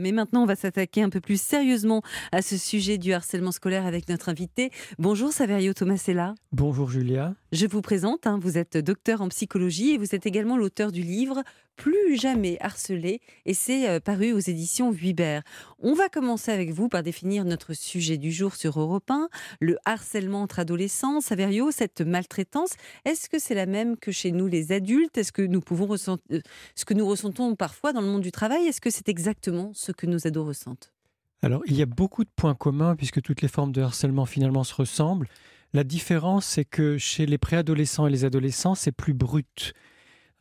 Mais maintenant, on va s'attaquer un peu plus sérieusement à ce sujet du harcèlement scolaire avec notre invité. Bonjour Saverio Tomasella. Bonjour Julia. Je vous présente, hein, vous êtes docteur en psychologie et vous êtes également l'auteur du livre Plus jamais harcelé et c'est euh, paru aux éditions Vuibert. On va commencer avec vous par définir notre sujet du jour sur Europe 1, le harcèlement entre adolescents. Saverio, cette maltraitance, est-ce que c'est la même que chez nous les adultes? Est-ce que nous pouvons ressentir euh, ce que nous ressentons parfois dans le monde du travail? Est-ce que c'est exactement ce que nos ados ressentent? Alors, il y a beaucoup de points communs puisque toutes les formes de harcèlement finalement se ressemblent. La différence, c'est que chez les préadolescents et les adolescents, c'est plus brut.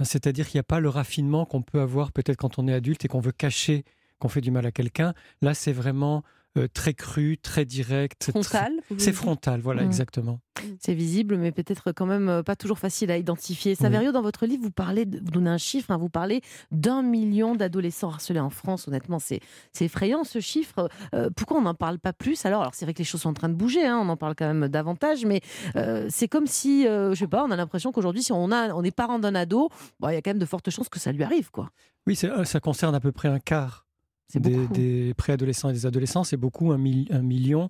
C'est-à-dire qu'il n'y a pas le raffinement qu'on peut avoir peut-être quand on est adulte et qu'on veut cacher qu'on fait du mal à quelqu'un. Là, c'est vraiment euh, très cru, très direct. Frontal C'est frontal, voilà, Mmh. exactement. C'est visible, mais peut-être quand même euh, pas toujours facile à identifier. Saverio, dans votre livre, vous parlez, de- vous donnez un chiffre, hein, vous parlez d'un million d'adolescents harcelés en France. Honnêtement, c'est c'est effrayant ce chiffre. Euh, pourquoi on n'en parle pas plus alors, alors c'est vrai que les choses sont en train de bouger, hein, on en parle quand même davantage, mais euh, c'est comme si, euh, je sais pas, on a l'impression qu'aujourd'hui, si on, a, on est parent d'un ado, bon, il y a quand même de fortes chances que ça lui arrive, quoi. Oui, c'est- ça concerne à peu près un quart des, beaucoup. des préadolescents et des adolescents. C'est beaucoup, un, mi- un million.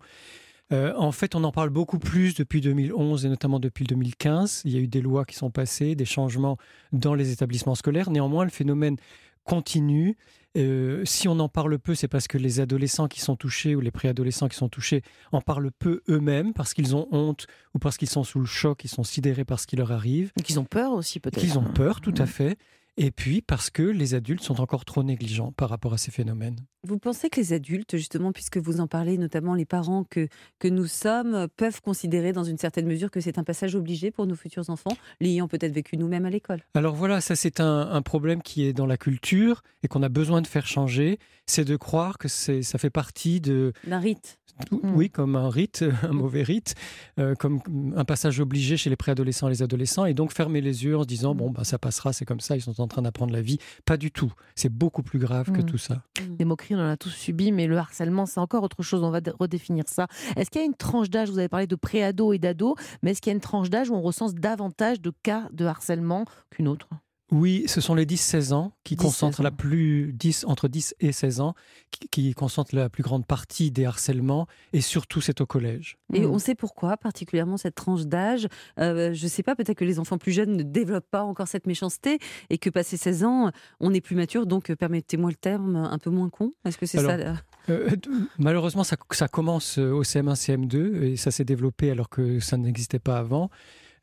Euh, en fait, on en parle beaucoup plus depuis 2011 et notamment depuis le 2015. Il y a eu des lois qui sont passées, des changements dans les établissements scolaires. Néanmoins, le phénomène continue. Euh, si on en parle peu, c'est parce que les adolescents qui sont touchés ou les préadolescents qui sont touchés en parlent peu eux-mêmes parce qu'ils ont honte ou parce qu'ils sont sous le choc, ils sont sidérés par ce qui leur arrive, qu'ils ont peur aussi, peut-être. qu'ils ont peur, tout à Mm. fait. Et puis parce que les adultes sont encore trop négligents par rapport à ces phénomènes. Vous pensez que les adultes, justement, puisque vous en parlez, notamment les parents que, que nous sommes, peuvent considérer dans une certaine mesure que c'est un passage obligé pour nos futurs enfants, l'ayant peut-être vécu nous-mêmes à l'école? Alors voilà, ça c'est un, un problème qui est dans la culture et qu'on a besoin de faire changer. C'est de croire que ça fait partie de, D'un rite. Oui, comme un rite, un mauvais rite, euh, comme un passage obligé chez les préadolescents et les adolescents, et donc fermer les yeux en se disant bon, bah, ça passera, c'est comme ça, ils sont en train d'apprendre la vie. Pas du tout. C'est beaucoup plus grave que Mm. tout ça. Des moqueries, on en a tous subi, mais le harcèlement, c'est encore autre chose. On va dé- redéfinir ça. Est-ce qu'il y a une tranche d'âge, vous avez parlé de pré-ado et d'ado, mais est-ce qu'il y a une tranche d'âge où on recense davantage de cas de harcèlement qu'une autre? Oui, ce sont les 10-16 ans qui 10-16 concentrent la plus 10 entre 10 et 16 ans qui, qui concentrent la plus grande partie des harcèlements et surtout c'est au collège. Et Mm. on sait pourquoi, particulièrement cette tranche d'âge. Euh, je ne sais pas, peut-être que les enfants plus jeunes ne développent pas encore cette méchanceté et que passé 16 ans, on est plus mature, donc euh, permettez-moi le terme, un peu moins con. Est-ce que c'est ça là? Euh, malheureusement, ça, ça commence au CM1, CM2 et ça s'est développé alors que ça n'existait pas avant.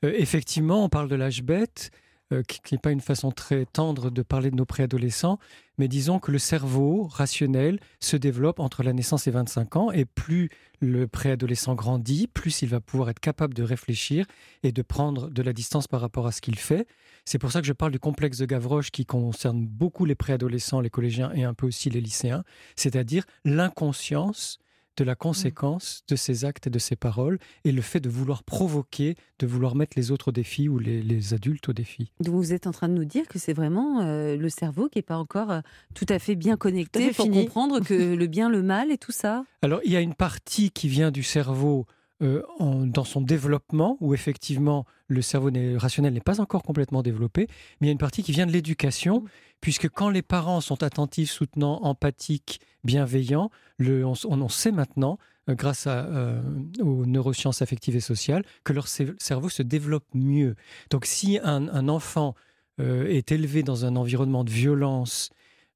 Euh, effectivement, on parle de l'âge bête, euh, qui n'est pas une façon très tendre de parler de nos préadolescents, mais disons que le cerveau rationnel se développe entre la naissance et 25 ans et plus le préadolescent grandit, plus il va pouvoir être capable de réfléchir et de prendre de la distance par rapport à ce qu'il fait. C'est pour ça que je parle du complexe de Gavroche qui concerne beaucoup les préadolescents, les collégiens et un peu aussi les lycéens, c'est-à-dire l'inconscience de la conséquence de ses actes et de ses paroles et le fait de vouloir provoquer, de vouloir mettre les autres au défi ou les, les adultes au défi. Donc vous êtes en train de nous dire que c'est vraiment euh, le cerveau qui n'est pas encore euh, tout à fait bien connecté fait pour fini. comprendre que le bien, le mal et tout ça. Alors il y a une partie qui vient du cerveau euh, en- dans son développement, où effectivement le cerveau rationnel n'est pas encore complètement développé, mais il y a une partie qui vient de l'éducation, puisque quand les parents sont attentifs, soutenants, empathiques, bienveillants, le, on, sait maintenant, euh, grâce à, euh, aux neurosciences affectives et sociales, que leur cer- cerveau se développe mieux. Donc si un, un enfant euh, est élevé dans un environnement de violence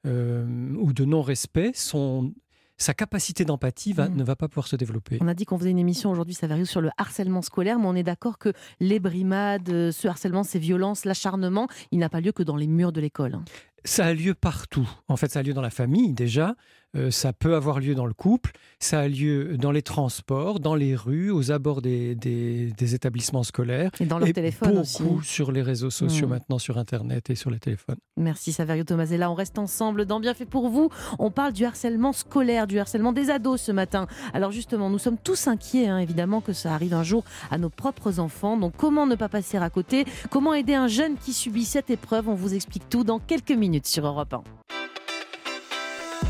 euh, ou de non-respect, son, sa capacité d'empathie va- Mhm. ne va pas pouvoir se développer. On a dit qu'on faisait une émission aujourd'hui, ça varie sur le harcèlement scolaire, mais on est d'accord que les brimades, ce harcèlement, ces violences, l'acharnement, il n'a pas lieu que dans les murs de l'école. Ça a lieu partout. En fait, ça a lieu dans la famille déjà, euh, ça peut avoir lieu dans le couple, ça a lieu dans les transports, dans les rues, aux abords des, des- des établissements scolaires. Et dans leur et téléphone beaucoup aussi. sur les réseaux sociaux Mhm. maintenant, sur Internet et sur les téléphones. Merci Saverio Tomasella. On reste ensemble dans Bien fait pour vous. On parle du harcèlement scolaire, du harcèlement des ados ce matin. Alors justement, nous sommes tous inquiets, hein, évidemment, que ça arrive un jour à nos propres enfants. Donc comment ne pas passer à côté? Comment aider un jeune qui subit cette épreuve? On vous explique tout dans quelques minutes sur Europe 1.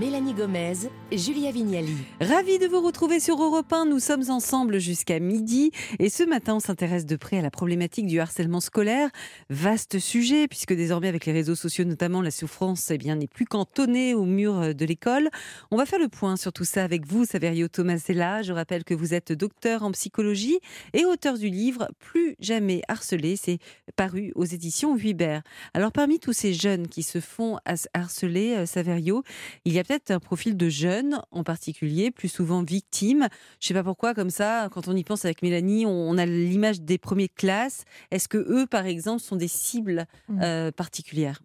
Mélanie Gomez, Julia Vignali. Ravi de vous retrouver sur Europe 1. Nous sommes ensemble jusqu'à midi. Et ce matin, on s'intéresse de près à la problématique du harcèlement scolaire. Vaste sujet, puisque désormais, avec les réseaux sociaux notamment, la souffrance eh bien, n'est plus cantonnée au mur de l'école. On va faire le point sur tout ça avec vous, Saverio Tomasella. Je rappelle que vous êtes docteur en psychologie et auteur du livre Plus jamais harcelé. C'est paru aux éditions Huibert. Alors, parmi tous ces jeunes qui se font harceler, euh, Saverio, il y a peut-être un profil de jeunes en particulier, plus souvent victimes. Je ne sais pas pourquoi, comme ça, quand on y pense avec Mélanie, on, a l'image des premières classes. Est-ce que eux, par exemple, sont des cibles mmh. euh, particulières?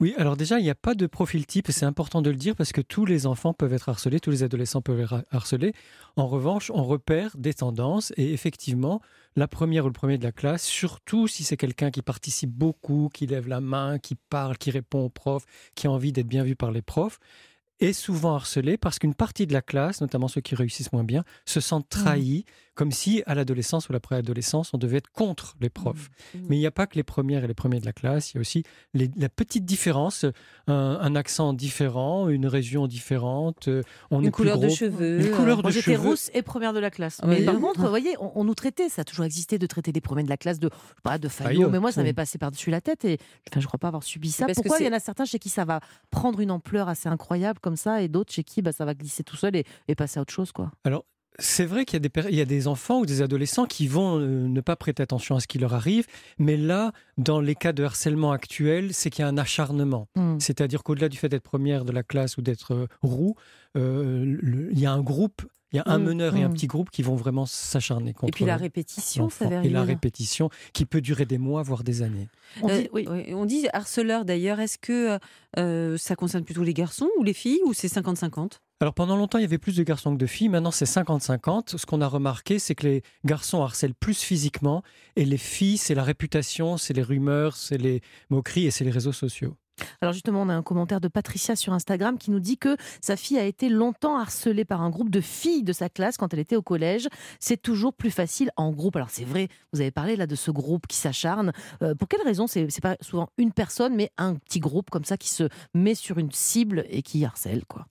Oui, alors déjà, il n'y a pas de profil type, c'est important de le dire parce que tous les enfants peuvent être harcelés, tous les adolescents peuvent être harcelés. En revanche, on repère des tendances et effectivement, la première ou le premier de la classe, surtout si c'est quelqu'un qui participe beaucoup, qui lève la main, qui parle, qui répond aux profs, qui a envie d'être bien vu par les profs, est souvent harcelé parce qu'une partie de la classe, notamment ceux qui réussissent moins bien, se sentent mmh. trahis, comme si à l'adolescence ou la préadolescence, on devait être contre les profs. Mmh. Mmh. Mais il n'y a pas que les premières et les premiers de la classe, il y a aussi la petite différence, un, accent différent, une région différente, on une couleur de cheveux. Une couleur de J'étais rousse et première de la classe. Mais par contre, vous voyez, on, nous traitait, ça a toujours existé de traiter des premiers de la classe de, pas, de faillot, mais moi ça m'est passé par-dessus la tête et enfin, je ne crois pas avoir subi ça. Pourquoi il y en a certains chez qui ça va prendre une ampleur assez incroyable comme ça et d'autres chez qui bah, ça va glisser tout seul et, passer à autre chose quoi? Alors c'est vrai qu'il y, a des, il y a des enfants ou des adolescents qui vont euh, ne pas prêter attention à ce qui leur arrive, mais là, dans les cas de harcèlement actuels, c'est qu'il y a un acharnement. Hmm. C'est-à-dire qu'au-delà du fait d'être première de la classe ou d'être euh, roux, euh, il y a un groupe il y a un mm, meneur et un mm. petit groupe qui vont vraiment s'acharner contre. Et puis la répétition, ça Et la répétition qui peut durer des mois, voire des années. On, dit, oui. on dit harceleur d'ailleurs. Est-ce que euh, ça concerne plutôt les garçons ou les filles ou c'est 50-50 alors pendant longtemps, il y avait plus de garçons que de filles. Maintenant, c'est 50-50. Ce qu'on a remarqué, c'est que les garçons harcèlent plus physiquement et les filles, c'est la réputation, c'est les rumeurs, c'est les moqueries et c'est les réseaux sociaux. Alors justement, on a un commentaire de Patricia sur Instagram qui nous dit que sa fille a été longtemps harcelée par un groupe de filles de sa classe quand elle était au collège. C'est toujours plus facile en groupe. Alors c'est vrai, vous avez parlé là de ce groupe qui s'acharne. Euh, pour quelle raison? C'est pas souvent une personne, mais un petit groupe comme ça qui se met sur une cible et qui harcèle quoi.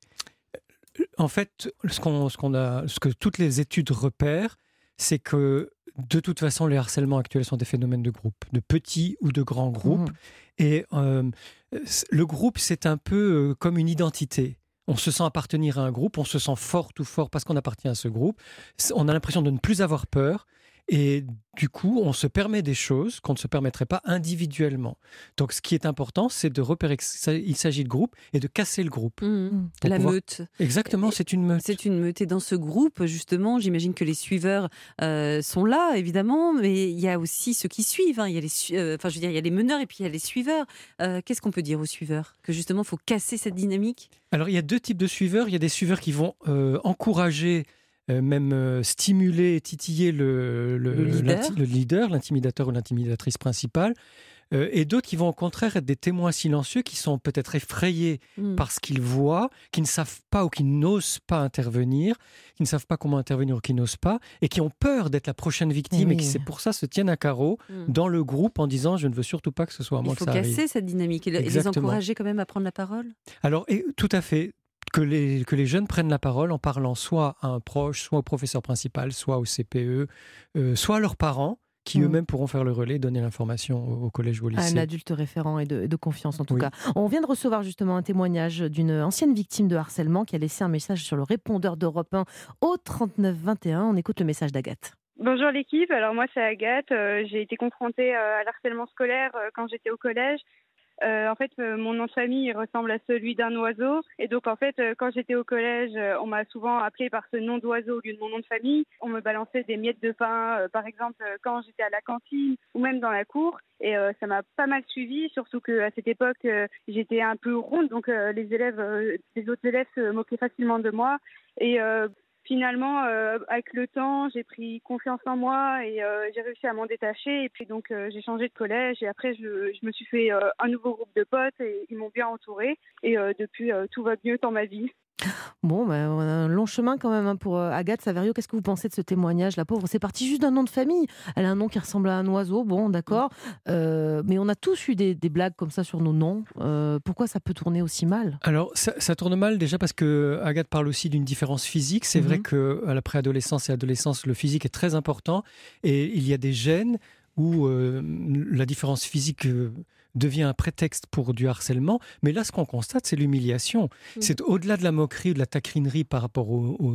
En fait, ce, qu'on, a, ce que toutes les études repèrent, c'est que de toute façon, les harcèlements actuels sont des phénomènes de groupe, de petits ou de grands groupes. Mmh. Et euh, le groupe, c'est un peu euh, comme une identité. On se sent appartenir à un groupe, on se sent fort ou fort parce qu'on appartient à ce groupe. On a l'impression de ne plus avoir peur. Et du coup, on se permet des choses qu'on ne se permettrait pas individuellement. Donc, ce qui est important, c'est de repérer qu'il s'agit de groupe et de casser le groupe. Mmh, mmh. La meute. Exactement, c'est une meute. C'est une meute. Et dans ce groupe, justement, j'imagine que les suiveurs euh, sont là, évidemment, mais il y a aussi ceux qui suivent. Hein. Il, y a les, euh, enfin, je veux dire, il y a les meneurs et puis il y a les suiveurs. Euh, qu'est-ce qu'on peut dire aux suiveurs? Que justement, il faut casser cette dynamique? Alors, il y a deux types de suiveurs. Il y a des suiveurs qui vont encourager euh, même euh, stimuler et titiller le, leader, l'intimidateur ou l'intimidatrice principale. Euh, et d'autres qui vont au contraire être des témoins silencieux qui sont peut-être effrayés hmm. par ce qu'ils voient, qui ne savent pas ou qui n'osent pas intervenir, qui ne savent pas comment intervenir ou qui n'osent pas, et qui ont peur d'être la prochaine victime et qui c'est pour ça se tiennent à carreau hmm. dans le groupe en disant je ne veux surtout pas que ce soit à moi que ça arrive. Il faut casser cette dynamique et, les encourager quand même à prendre la parole? Alors et, tout à fait que les, que les jeunes prennent la parole en parlant soit à un proche, soit au professeur principal, soit au CPE, euh, soit à leurs parents qui mmh. eux-mêmes pourront faire le relais, donner l'information au, collège ou au lycée. Un adulte référent et de, confiance en tout cas. On vient de recevoir justement un témoignage d'une ancienne victime de harcèlement qui a laissé un message sur le répondeur d'Europe 1 au 3921. On écoute le message d'Agathe. Bonjour l'équipe, alors moi c'est Agathe, euh, j'ai été confrontée euh, à l'harcèlement scolaire quand j'étais au collège. Euh, en fait, euh, mon nom de famille ressemble à celui d'un oiseau. Et donc, en fait, euh, quand j'étais au collège, on m'a souvent appelé par ce nom d'oiseau au lieu de mon nom de famille. On me balançait des miettes de pain, par exemple, quand j'étais à la cantine ou même dans la cour. Et ça m'a pas mal suivi, surtout qu'à cette époque, j'étais un peu ronde. Donc, les élèves, les autres élèves se moquaient facilement de moi. Et finalement, euh, avec le temps, j'ai pris confiance en moi et euh, j'ai réussi à m'en détacher. Et puis donc, euh, j'ai changé de collège et après, je, je me suis fait un nouveau groupe de potes et ils m'ont bien entouré. Et depuis, tout va mieux dans ma vie. Bon, ben, on a un long chemin quand même hein, pour euh, Agathe Saverio. Qu'est-ce que vous pensez de ce témoignage La pauvre, c'est parti juste d'un nom de famille. Elle a un nom qui ressemble à un oiseau, bon, d'accord. Euh, mais on a tous eu des, blagues comme ça sur nos noms. Euh, pourquoi ça peut tourner aussi mal? Alors, ça, tourne mal déjà parce que Agathe parle aussi d'une différence physique. C'est vrai mhm. qu'à la préadolescence et adolescence, le physique est très important. Et il y a des gènes où la différence physique devient un prétexte pour du harcèlement. Mais là, ce qu'on constate, c'est l'humiliation. Mm. C'est au-delà de la moquerie ou de la taquinerie par rapport au,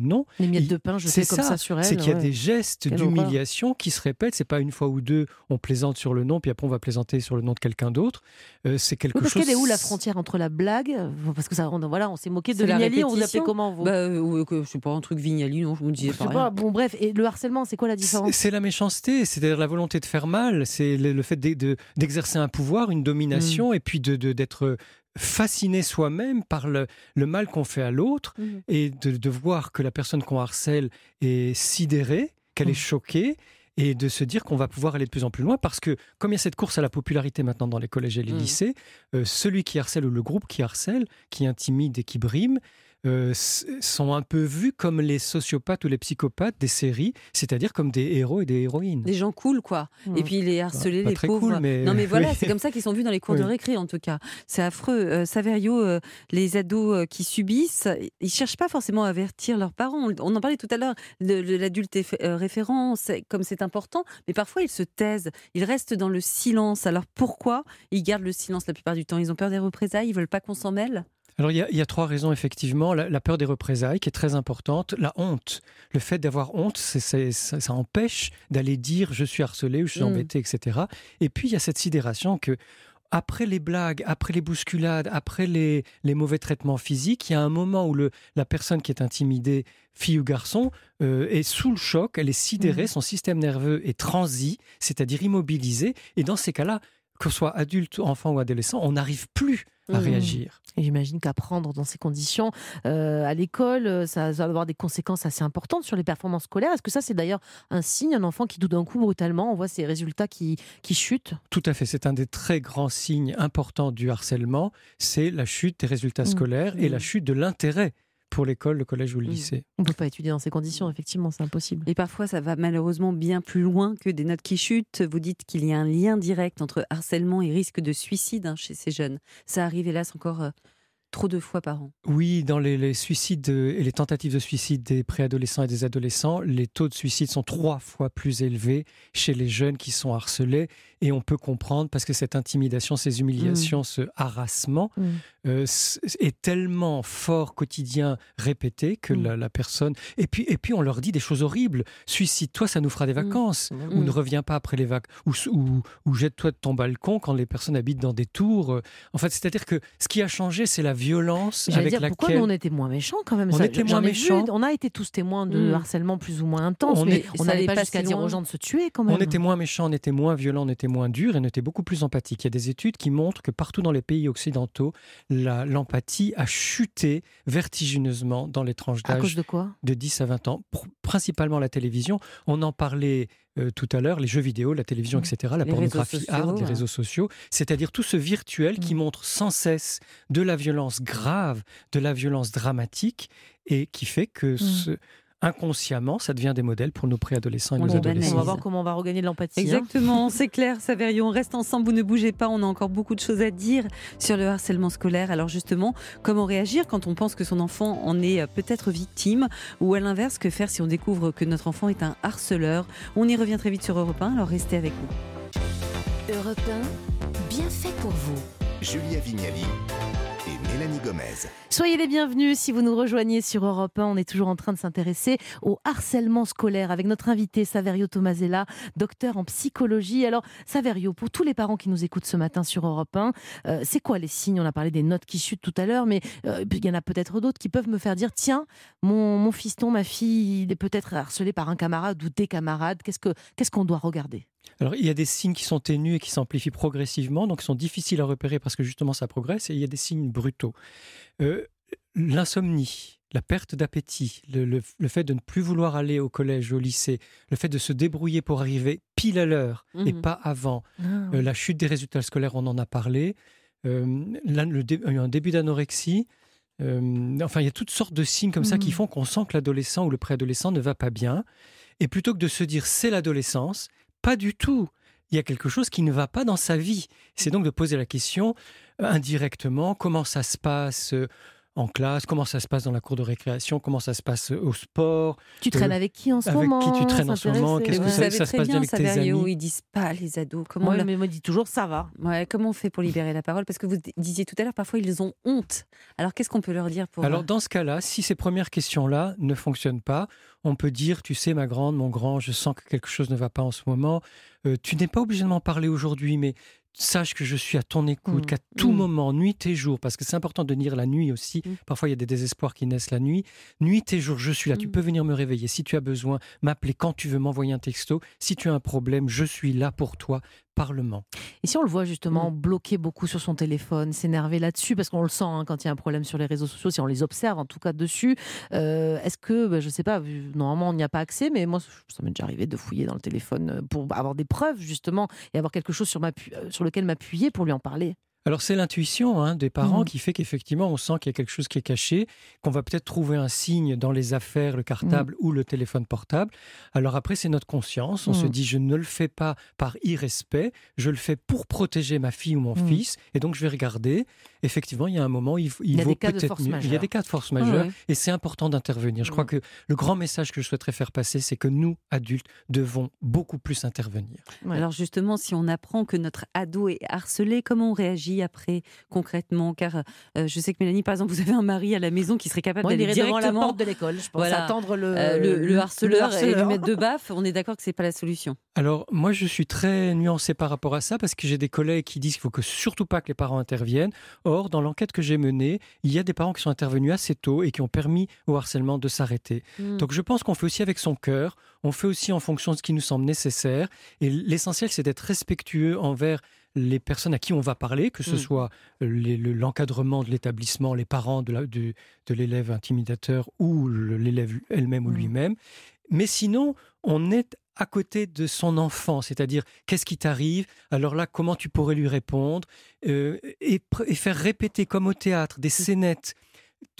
nom. Les miettes de pain, je sais comme ça, sur elle. C'est qu'il y a des gestes d'humiliation qui se répètent. C'est pas une fois ou deux, on plaisante sur le nom, puis après on va plaisanter sur le nom de quelqu'un d'autre. Euh, c'est quelque parce chose. Qu'elle est où la frontière entre la blague? Parce que ça, on, voilà, on s'est moqué de Vignali. On vous appelait comment vous? Bah, euh, Je sais pas, un truc Vignali, non Je me disais pas. Bon, bref, et le harcèlement, c'est quoi la différence? C'est la méchanceté, c'est-à-dire la volonté de faire mal, c'est le, fait d'exercer un pouvoir, une domination, mm. et puis de d'être fasciné soi-même par le, mal qu'on fait à l'autre, mm. et de, voir que la personne qu'on harcèle est sidérée, qu'elle est mm. choquée, et de se dire qu'on va pouvoir aller de plus en plus loin parce que comme il y a cette course à la popularité maintenant dans les collèges et les lycées, euh, celui qui harcèle ou le groupe qui harcèle, qui intimide et qui brime, euh, sont un peu vus comme les sociopathes ou les psychopathes des séries, c'est-à-dire comme des héros et des héroïnes. Des gens cool, quoi. Et puis les harcelés, les pauvres. mais... Non, mais voilà, c'est comme ça qu'ils sont vus dans les cours de récré, en tout cas. C'est affreux. Euh, Saverio, euh, les ados qui subissent, ils cherchent pas forcément à avertir leurs parents. On en parlait tout à l'heure de, l'adulte référent, comme c'est important, mais parfois ils se taisent, ils restent dans le silence. Alors pourquoi ils gardent le silence la plupart du temps? Ils ont peur des représailles, ils veulent pas qu'on s'en mêle? Alors il y, a, trois raisons effectivement. La, peur des représailles qui est très importante. La honte. Le fait d'avoir honte, ça, empêche d'aller dire je suis harcelé ou je suis mm. embêté, etc. Et puis il y a cette sidération que après les blagues, après les bousculades, après les, mauvais traitements physiques, il y a un moment où le, la personne qui est intimidée, fille ou garçon, euh, est sous le choc, elle est sidérée, mm. son système nerveux est transi, c'est-à-dire immobilisé. Et dans ces cas-là, que ce soit adulte, enfant ou adolescent, on n'arrive plus à mmh. réagir. J'imagine qu'apprendre dans ces conditions euh, à l'école, euh, ça va avoir des conséquences assez importantes sur les performances scolaires. Est-ce que ça, c'est d'ailleurs un signe, un enfant qui tout d'un coup, brutalement, on voit ses résultats qui, qui chutent? Tout à fait. C'est un des très grands signes importants du harcèlement. C'est la chute des résultats mmh. scolaires et la mmh. chute de l'intérêt pour l'école, le collège ou le lycée. On ne peut pas étudier dans ces conditions, effectivement, c'est impossible. Et parfois, ça va malheureusement bien plus loin que des notes qui chutent. Vous dites qu'il y a un lien direct entre harcèlement et risque de suicide hein, chez ces jeunes. Ça arrive hélas encore euh, trop de fois par an. Oui, dans les, suicides et les tentatives de suicide des préadolescents et des adolescents, les taux de suicide sont trois fois plus élevés chez les jeunes qui sont harcelés. Et on peut comprendre parce que cette intimidation, ces humiliations, mm. ce harassement mm. euh, est tellement fort, quotidien, répété que mm. la, personne. Et puis, et puis on leur dit des choses horribles. Suicide-toi, ça nous fera des vacances. Ou ne reviens pas après les vacances. Ou, ou, jette-toi de ton balcon quand les personnes habitent dans des tours. En fait, c'est-à-dire que ce qui a changé, c'est la violence avec dire, laquelle. Pourquoi on était moins méchants quand même On était moins méchants. on a été tous témoins de harcèlement plus ou moins intense, on mais on n'allait pas jusqu'à dire aux gens de se tuer quand même. On était moins méchants, on était moins violents, on était moins dur et on était beaucoup plus empathique. Il y a des études qui montrent que partout dans les pays occidentaux, l'empathie a chuté vertigineusement dans les tranches d'âge de, de 10 à 20 ans, principalement la télévision. On en parlait euh, tout à l'heure, les jeux vidéo, la télévision, mmh. etc., la pornographie hard, les réseaux sociaux, c'est-à-dire tout ce virtuel qui mmh. montre sans cesse de la violence grave, de la violence dramatique, et qui fait que mmh. ce, inconsciemment, ça devient des modèles pour nos préadolescents et nos adolescents. On va voir comment on va regagner de l'empathie. Hein. Exactement, c'est clair, Saverio. On reste ensemble, vous ne bougez pas. On a encore beaucoup de choses à dire sur le harcèlement scolaire. Alors justement, comment réagir quand on pense que son enfant en est euh, peut-être victime ou à l'inverse, que faire si on découvre que notre enfant est un harceleur? On y revient très vite sur Europe 1, alors restez avec nous. Europe 1, bien fait pour vous. Julia Vignali Mélanie Gomez. Soyez les bienvenus si vous nous rejoignez sur Europe 1. On est toujours en train de s'intéresser au harcèlement scolaire avec notre invité Saverio Tomasella, docteur en psychologie. Alors, Saverio, pour tous les parents qui nous écoutent ce matin sur Europe 1, euh, c'est quoi les signes? On a parlé des notes qui chutent tout à l'heure, mais euh, il y en a peut-être d'autres qui peuvent me faire dire tiens, mon, fiston, ma fille, il est peut-être harcelé par un camarade ou des camarades. Qu'est-ce qu'on ce qu'on doit regarder? Alors, il y a des signes qui sont ténus et qui s'amplifient progressivement, donc qui sont difficiles à repérer parce que justement ça progresse, et il y a des signes brutaux. Euh, l'insomnie, la perte d'appétit, le, fait de ne plus vouloir aller au collège, au lycée, le fait de se débrouiller pour arriver pile à l'heure et mhm. pas avant, ah, euh, la chute des résultats scolaires, on en a parlé, euh, un début d'anorexie, Euh, enfin, il y a toutes sortes de signes comme ça qui Mhm. font qu'on sent que l'adolescent ou le préadolescent ne va pas bien. Et plutôt que de se dire c'est l'adolescence, pas du tout. Il y a quelque chose qui ne va pas dans sa vie. C'est donc de poser la question euh, indirectement comment ça se passe euh, en classe, comment ça se passe dans la cour de récréation, comment ça se passe euh, au sport, Tu traînes avec qui en ce avec qui moment tu traînes en ce moment, qu'est-ce que vous ça- ça se très passe bien avec tes amis ils disent pas les ados. Comment, Moi, on mais moi, dit toujours ça va. ouais, comment on fait pour libérer la parole? Parce que vous disiez tout à l'heure, parfois ils ont honte. Alors qu'est-ce qu'on peut leur dire pour Alors euh, dans ce cas-là, si ces premières questions-là ne fonctionnent pas, on peut dire, tu sais ma grande, mon grand, je sens que quelque chose ne va pas en ce moment. Euh, tu n'es pas obligé de m'en parler aujourd'hui, mais sache que je suis à ton écoute, Mm. qu'à tout Mm. moment, nuit et jour, parce que c'est important de dire la nuit aussi. Mm. Parfois il y a des désespoirs qui naissent la nuit. Nuit et jour, je suis là. Tu peux venir me réveiller si tu as besoin, m'appeler quand tu veux, m'envoyer un texto. Si tu as un problème, je suis là pour toi. Parlement. Et si on le voit justement Mm. bloqué beaucoup sur son téléphone, s'énerver là-dessus, parce qu'on le sent hein, quand il y a un problème sur les réseaux sociaux, si on les observe en tout cas dessus, euh, est-ce que, bah, je sais pas, normalement on n'y a pas accès, mais moi ça m'est déjà arrivé de fouiller dans le téléphone euh, pour avoir des preuves justement et avoir quelque chose sur, euh, sur lequel m'appuyer pour lui en parler. Alors c'est l'intuition hein, des parents Mhm. qui fait qu'effectivement on sent qu'il y a quelque chose qui est caché, qu'on va peut-être trouver un signe dans les affaires, le cartable ou le téléphone portable. Alors après c'est notre conscience, on se Mhm. dit je ne le fais pas par irrespect, je le fais pour protéger ma fille ou mon fils, et donc je vais regarder. Effectivement il y a un moment il, il Il y a vaut des cas de peut-être force mieux. Il y a majeure. des cas de force majeure et c'est important d'intervenir. Je crois que le grand message que je souhaiterais faire passer c'est que nous adultes devons beaucoup plus intervenir. Ouais. Alors justement, si on apprend que notre ado est harcelé, comment on réagit? Après concrètement Car euh, je sais que Mélanie, par exemple, vous avez un mari à la maison qui serait capable d'aller irait devant la directement porte de l'école, je pense, Voilà. attendre le, euh, le, le harceleur, et lui harceleur. mettre de baffe. On est d'accord que c'est pas la solution. Alors, moi, je suis très nuancé par rapport à ça parce que j'ai des collègues qui disent qu'il faut que surtout pas que les parents interviennent. Or, dans l'enquête que j'ai menée, il y a des parents qui sont intervenus assez tôt et qui ont permis au harcèlement de s'arrêter. Mm. Donc, je pense qu'on fait aussi avec son cœur, on fait aussi en fonction de ce qui nous semble nécessaire. Et l'essentiel, c'est d'être respectueux envers les personnes à qui on va parler, que ce Mm. soit le- l'encadrement de l'établissement, les parents de l'élève intimidateur ou l'élève elle-même ou Mm. lui-même. Mais sinon, on est à côté de son enfant, c'est-à-dire qu'est-ce qui t'arrive, alors là, comment tu pourrais lui répondre, euh, et, et faire répéter comme au théâtre des scénettes.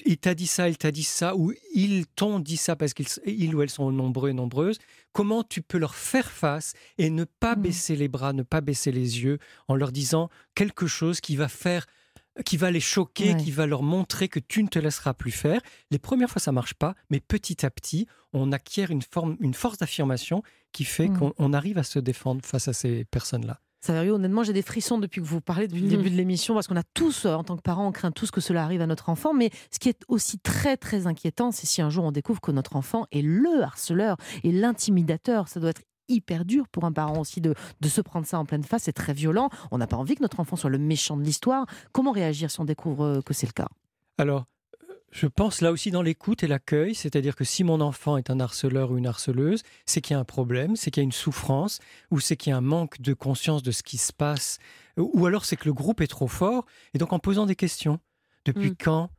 Il t'a dit ça, il t'a dit ça, ou ils t'ont dit ça parce qu'ils ils ou elles sont nombreux et nombreuses. Comment tu peux leur faire face et ne pas Mhm. baisser les bras, ne pas baisser les yeux en leur disant quelque chose qui va faire qui va les choquer, Ouais. qui va leur montrer que tu ne te laisseras plus faire. Les premières fois, ça marche pas, mais petit à petit, on acquiert une, forme, une force d'affirmation qui fait Mhm. qu'on on arrive à se défendre face à ces personnes-là. Saverio, honnêtement, j'ai des frissons depuis que vous parlez depuis le Mhm. début de l'émission, parce qu'on a tous, euh, en tant que parents, on craint tous que cela arrive à notre enfant. Mais ce qui est aussi très, très inquiétant, c'est si un jour on découvre que notre enfant est le harceleur et l'intimidateur. Ça doit être hyper dur pour un parent aussi de, de se prendre ça en pleine face. C'est très violent. On n'a pas envie que notre enfant soit le méchant de l'histoire. Comment réagir si on découvre euh, que c'est le cas? Alors, je pense là aussi dans l'écoute et l'accueil, c'est-à-dire que si mon enfant est un harceleur ou une harceleuse, c'est qu'il y a un problème, c'est qu'il y a une souffrance, ou c'est qu'il y a un manque de conscience de ce qui se passe, ou alors c'est que le groupe est trop fort. Et donc en posant des questions, depuis Mm. quand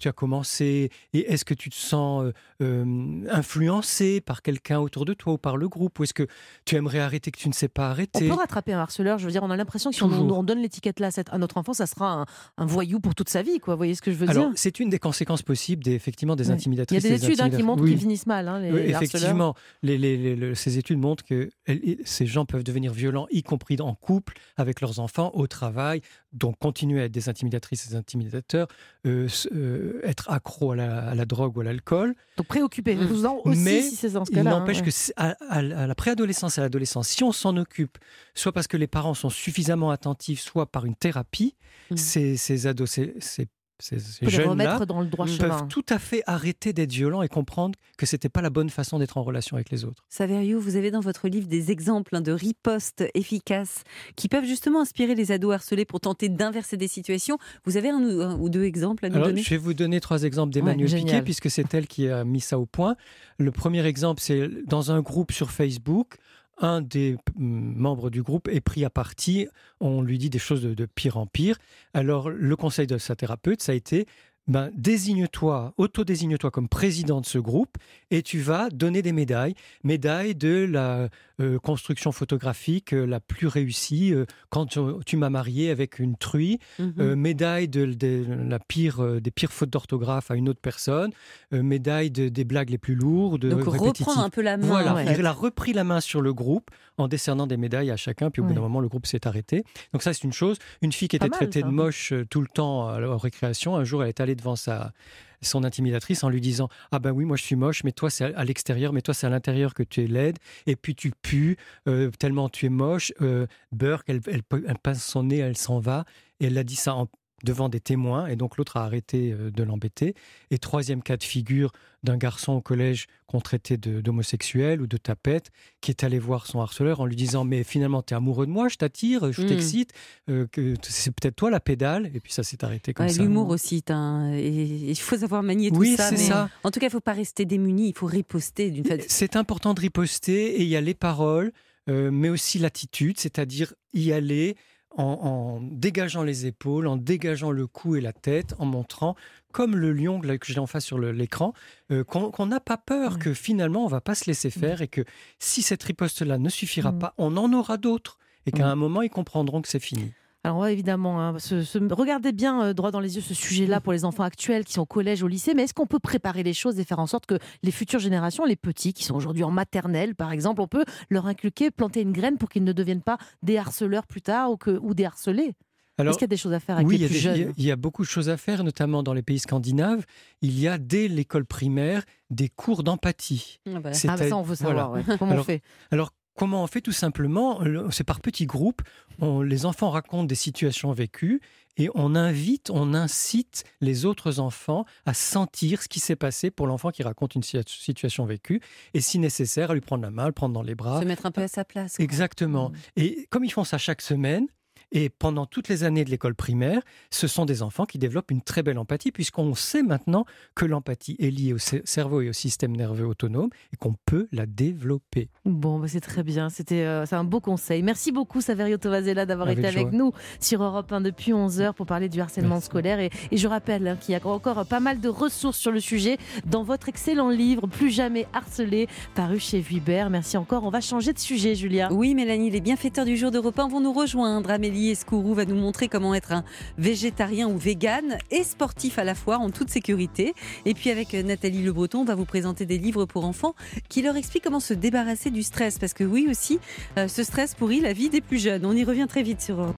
tu as commencé et est-ce que tu te sens euh, euh, influencé par quelqu'un autour de toi ou par le groupe ou est-ce que tu aimerais arrêter que tu ne sais pas On arrêter? peut rattraper un harceleur. Je veux dire, on a l'impression que si on, on donne l'étiquette là à notre enfant, ça sera un, un voyou pour toute sa vie. Quoi. Vous voyez ce que je veux Alors dire? c'est une des conséquences possibles des, effectivement des Ouais. Il y a intimidatrices. des études hein, qui montrent Oui. qu'ils finissent mal, hein, les Oui, effectivement, les, les- ces études montrent que ces gens peuvent devenir violents, y compris en couple, avec leurs enfants, au travail, donc continuer à être des intimidatrices et des intimidateurs, euh, euh, être accro à la, à la drogue ou à l'alcool. Donc préoccupé, Mm. vous en aussi Mais si c'est dans ce Il n'empêche hein, que c'est- à, à- à la préadolescence et à l'adolescence, si on s'en occupe, soit parce que les parents sont suffisamment attentifs, soit par une thérapie, Mm. ces, ces ados, ces, ces- ces- ces jeunes-là peuvent tout à fait arrêter d'être violents et comprendre que c'était pas la bonne façon d'être en relation avec les autres. Saverio, vous avez dans votre livre des exemples hein, de ripostes efficaces qui peuvent justement inspirer les ados harcelés pour tenter d'inverser des situations. Vous avez un ou, un ou deux exemples à nous Alors, donner? je vais vous donner trois exemples d'Emmanuel Ouais, Piquet, puisque c'est elle qui a mis ça au point. Le premier exemple, c'est dans un groupe sur Facebook. Un des mm, membres du groupe est pris à partie. On lui dit des choses de, pire en pire. Alors, le conseil de sa thérapeute, ça a été ben, désigne-toi, auto-désigne-toi comme président de ce groupe et tu vas donner des médailles. Médaille de la euh, construction photographique euh, la plus réussie euh, quand tu, tu m'as marié avec une truie, Mhm. médaille de, de la pire, des pires fautes d'orthographe à une autre personne, médaille de- des blagues les plus lourdes, Donc reprendre un peu la main. Voilà, ouais. elle a repris la main sur le groupe en décernant des médailles à chacun, puis au bout Ouais. d'un moment, le groupe s'est arrêté. Donc ça, c'est une chose. Une fille qui Pas était traitée de moche tout le temps à la récréation, un jour, elle est allée devant sa son intimidatrice en lui disant ah ben oui moi je suis moche mais toi c'est à- l'extérieur mais toi c'est à l'intérieur que tu es laide. Et puis tu pues euh, tellement tu es moche euh, Burke elle, elle, son nez elle s'en va et elle a dit ça en- devant des témoins et donc l'autre a arrêté euh, de l'embêter et troisième cas de figure d'un garçon au collège qu'on traitait d'homosexuel ou de tapette qui est allé voir son harceleur en lui disant mais finalement tu es amoureux de moi je t'attire je Mm. t'excite euh, c'est peut-être toi la pédale et puis ça s'est arrêté comme Ouais, ça L'humour aussi, il faut savoir manier tout oui ça. c'est mais ça En tout cas, il ne faut pas rester démuni, il faut riposter d'une façon. C'est important de riposter et il y a les paroles, euh, mais aussi l'attitude, c'est-à-dire y aller en, en dégageant les épaules, en dégageant le cou et la tête, en montrant, comme le lion là, que j'ai en face sur l'écran, euh, qu'on n'a pas peur, que finalement on va pas se laisser faire et que si cette riposte-là ne suffira Mm. pas, on en aura d'autres et qu'à Mm. un moment ils comprendront que c'est fini. Alors ouais, évidemment, hein, se- se- regardez bien euh, droit dans les yeux ce sujet-là pour les enfants actuels qui sont au collège, au lycée, mais est-ce qu'on peut préparer les choses et faire en sorte que les futures générations, les petits qui sont aujourd'hui en maternelle par exemple, on peut leur inculquer, planter une graine pour qu'ils ne deviennent pas des harceleurs plus tard ou, que, ou des harcelés? Est-ce qu'il y a des choses à faire avec oui, les plus des- il y a- jeunes? il y a beaucoup de choses à faire, notamment dans les pays scandinaves. Il y a dès l'école primaire des cours d'empathie. Ah. C'est Ah, bah ça, on veut voilà. savoir. ouais. Comment Alors, on fait? Alors, comment on fait Tout simplement, le- c'est par petits groupes. On- les enfants racontent des situations vécues et on invite, on incite les autres enfants à sentir ce qui s'est passé pour l'enfant qui raconte une situa- situation vécue et, si nécessaire, à lui prendre la main, le prendre dans les bras. Se mettre un peu à sa place. quoi. Exactement. Mm. Et comme ils font ça chaque semaine, et pendant toutes les années de l'école primaire, ce sont des enfants qui développent une très belle empathie, puisqu'on sait maintenant que l'empathie est liée au cer- cerveau et au système nerveux autonome, et qu'on peut la développer. Bon, bah, c'est très bien. C'était euh, c'est un beau conseil. Merci beaucoup, Saverio Tovazella, d'avoir été avec joie. nous sur Europe 1 depuis 11h pour parler du harcèlement Merci. scolaire. Et, et je rappelle hein, qu'il y a encore pas mal de ressources sur le sujet dans votre excellent livre Plus jamais harcelé, paru chez Vuibert. Merci encore. On va changer de sujet, Julia. Oui, Mélanie, les bienfaiteurs du jour de repas vont nous rejoindre. Amélie Escourou va nous montrer comment être un végétarien ou vegan et sportif à la fois en toute sécurité. Et puis avec Nathalie Le Breton, on va vous présenter des livres pour enfants qui leur expliquent comment se débarrasser du stress. Parce que oui aussi, euh, ce stress pourrit la vie des plus jeunes. On y revient très vite sur